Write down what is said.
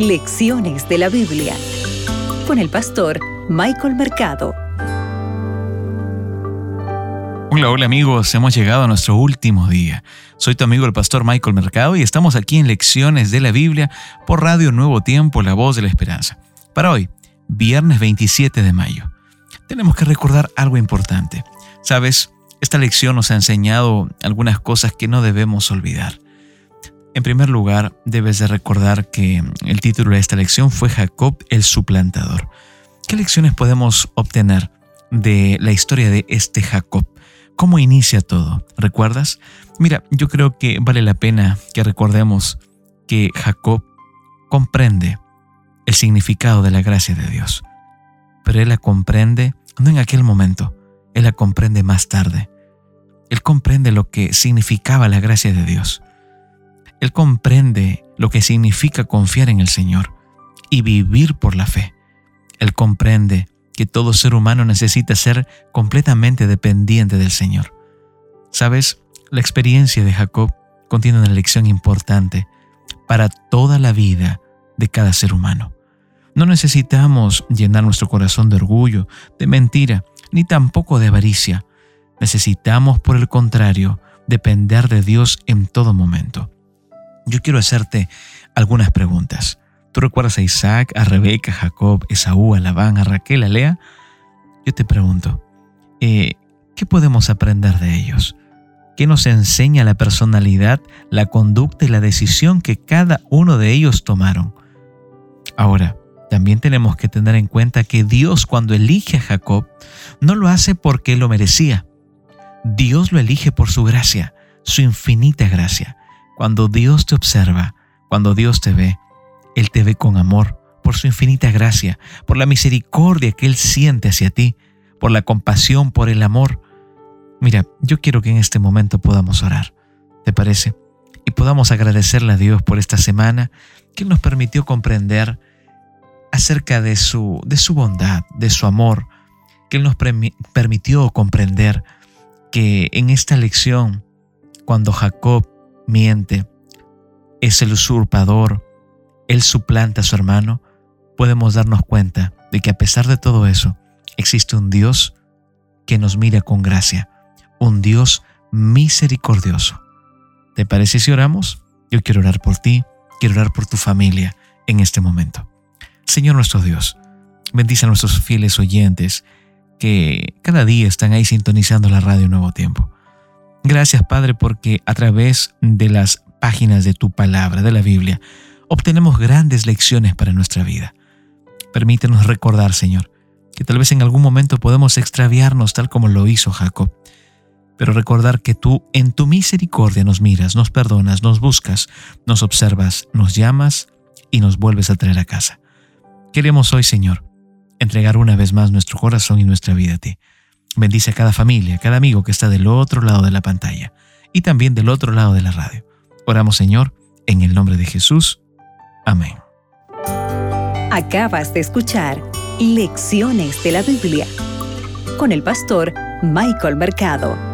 Lecciones de la Biblia con el pastor Michael Mercado. Hola, hola amigos, hemos llegado a nuestro último día. Soy tu amigo el pastor Michael Mercado y estamos aquí en Lecciones de la Biblia por Radio Nuevo Tiempo, la voz de la esperanza. Para hoy, viernes 27 de mayo, tenemos que recordar algo importante. Sabes, esta lección nos ha enseñado algunas cosas que no debemos olvidar. En primer lugar, debes de recordar que el título de esta lección fue Jacob el suplantador. ¿Qué lecciones podemos obtener de la historia de este Jacob? ¿Cómo inicia todo? ¿Recuerdas? Mira, yo creo que vale la pena que recordemos que Jacob comprende el significado de la gracia de Dios, pero él la comprende no en aquel momento, él la comprende más tarde. Él comprende lo que significaba la gracia de Dios. Él comprende lo que significa confiar en el Señor y vivir por la fe. Él comprende que todo ser humano necesita ser completamente dependiente del Señor. ¿Sabes? La experiencia de Jacob contiene una lección importante para toda la vida de cada ser humano. No necesitamos llenar nuestro corazón de orgullo, de mentira, ni tampoco de avaricia. Necesitamos, por el contrario, depender de Dios en todo momento. Yo quiero hacerte algunas preguntas. ¿Tú recuerdas a Isaac, a Rebeca, a Jacob, a Esaú, a Labán, a Raquel, a Lea? Yo te pregunto, eh, ¿qué podemos aprender de ellos? ¿Qué nos enseña la personalidad, la conducta y la decisión que cada uno de ellos tomaron? Ahora, también tenemos que tener en cuenta que Dios cuando elige a Jacob no lo hace porque lo merecía. Dios lo elige por su gracia, su infinita gracia. Cuando Dios te observa, cuando Dios te ve, Él te ve con amor, por su infinita gracia, por la misericordia que Él siente hacia ti, por la compasión, por el amor. Mira, yo quiero que en este momento podamos orar. ¿Te parece? Y podamos agradecerle a Dios por esta semana que nos permitió comprender acerca de su, de su bondad, de su amor, que Él nos permitió comprender que en esta lección, cuando Jacob miente, es el usurpador, él suplanta a su hermano, podemos darnos cuenta de que a pesar de todo eso, existe un Dios que nos mira con gracia, un Dios misericordioso. ¿Te parece si oramos? Yo quiero orar por ti, quiero orar por tu familia en este momento. Señor nuestro Dios, bendice a nuestros fieles oyentes que cada día están ahí sintonizando la radio Nuevo Tiempo. Gracias Padre porque a través de las páginas de tu palabra, de la Biblia, obtenemos grandes lecciones para nuestra vida. Permítenos recordar, Señor, que tal vez en algún momento podemos extraviarnos tal como lo hizo Jacob, pero recordar que tú en tu misericordia nos miras, nos perdonas, nos buscas, nos observas, nos llamas y nos vuelves a traer a casa. Queremos hoy, Señor, entregar una vez más nuestro corazón y nuestra vida a ti. Bendice a cada familia, a cada amigo que está del otro lado de la pantalla y también del otro lado de la radio. Oramos Señor, en el nombre de Jesús. Amén. Acabas de escuchar Lecciones de la Biblia con el pastor Michael Mercado.